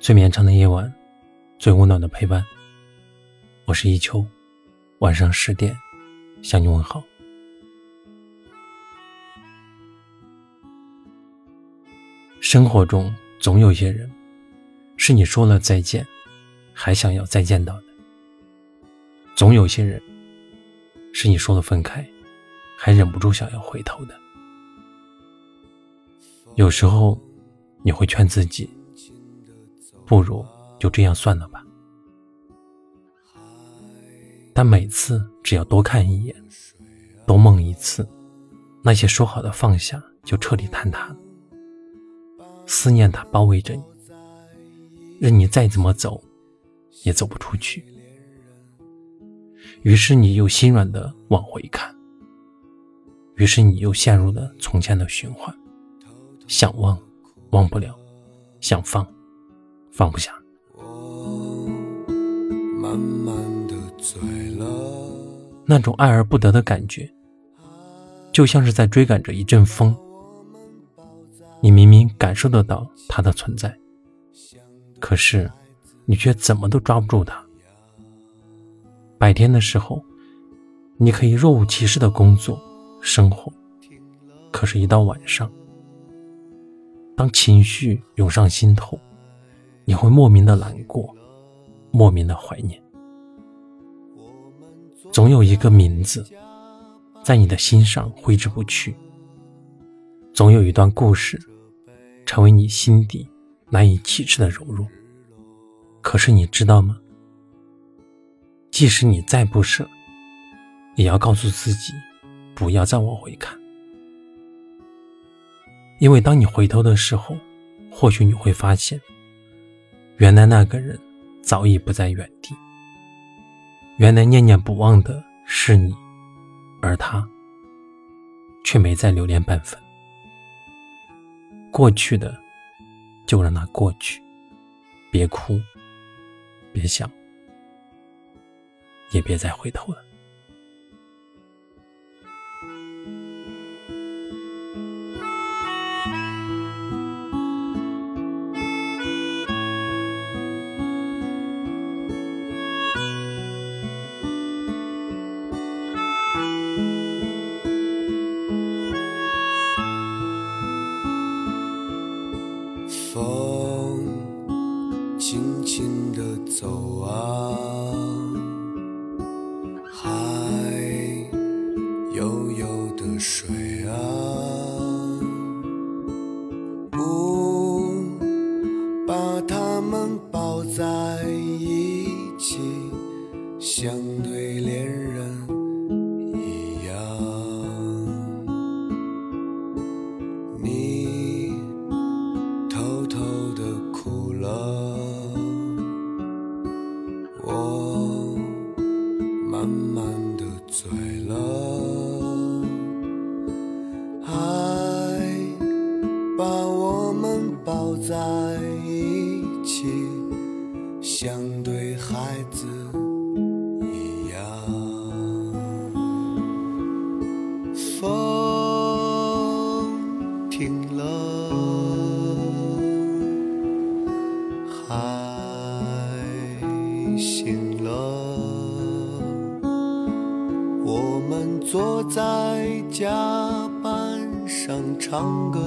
最绵长的夜晚，最温暖的陪伴。我是一秋，晚上十点向你问好。生活中总有些人，是你说了再见，还想要再见到的；总有些人，是你说了分开，还忍不住想要回头的。有时候，你会劝自己。不如就这样算了吧。但每次只要多看一眼，多梦一次，那些说好的放下就彻底坍塌了。思念它包围着你，任你再怎么走，也走不出去。于是你又心软的往回看，于是你又陷入了从前的循环，想忘，忘不了；想放。放不下，那种爱而不得的感觉，就像是在追赶着一阵风。你明明感受得到它的存在，可是你却怎么都抓不住它。白天的时候，你可以若无其事的工作生活，可是，一到晚上，当情绪涌上心头。你会莫名的难过，莫名的怀念。总有一个名字，在你的心上挥之不去。总有一段故事，成为你心底难以启齿的柔弱。可是你知道吗？即使你再不舍，也要告诉自己，不要再往回看。因为当你回头的时候，或许你会发现。原来那个人早已不在原地。原来念念不忘的是你，而他却没再留恋半分。过去的就让它过去，别哭，别想，也别再回头了。轻轻地走啊，慢慢的醉了，爱把我们抱在一起，像对孩子一样。风停了，海醒坐在甲板上唱歌，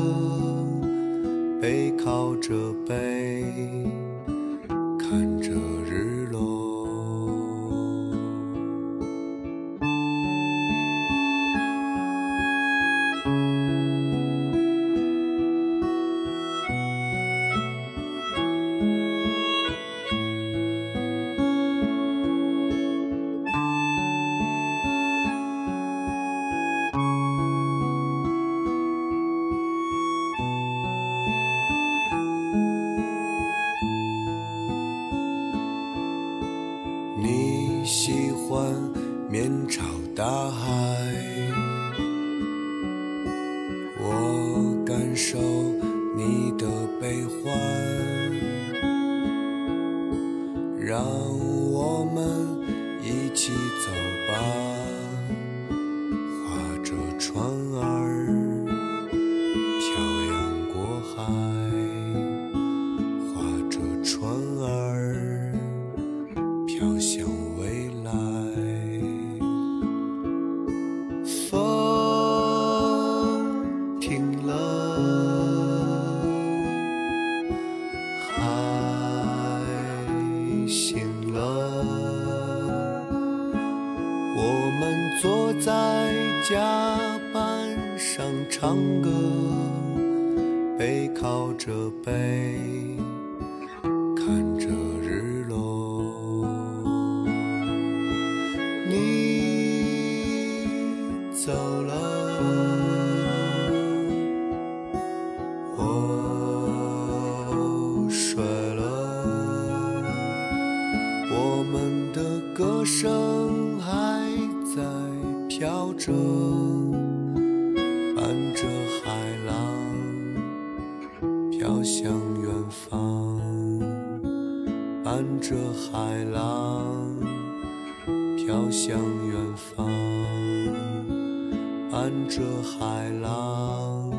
背靠着背，看着日落。你喜欢面朝大海，我感受你的悲欢，让我们一起走吧，我们坐在甲板上唱歌背靠着背着。伴着海浪飘向远方，伴着海浪飘向远方，伴着海浪。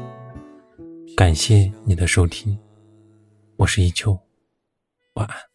感谢你的收听，我是一秋，晚安。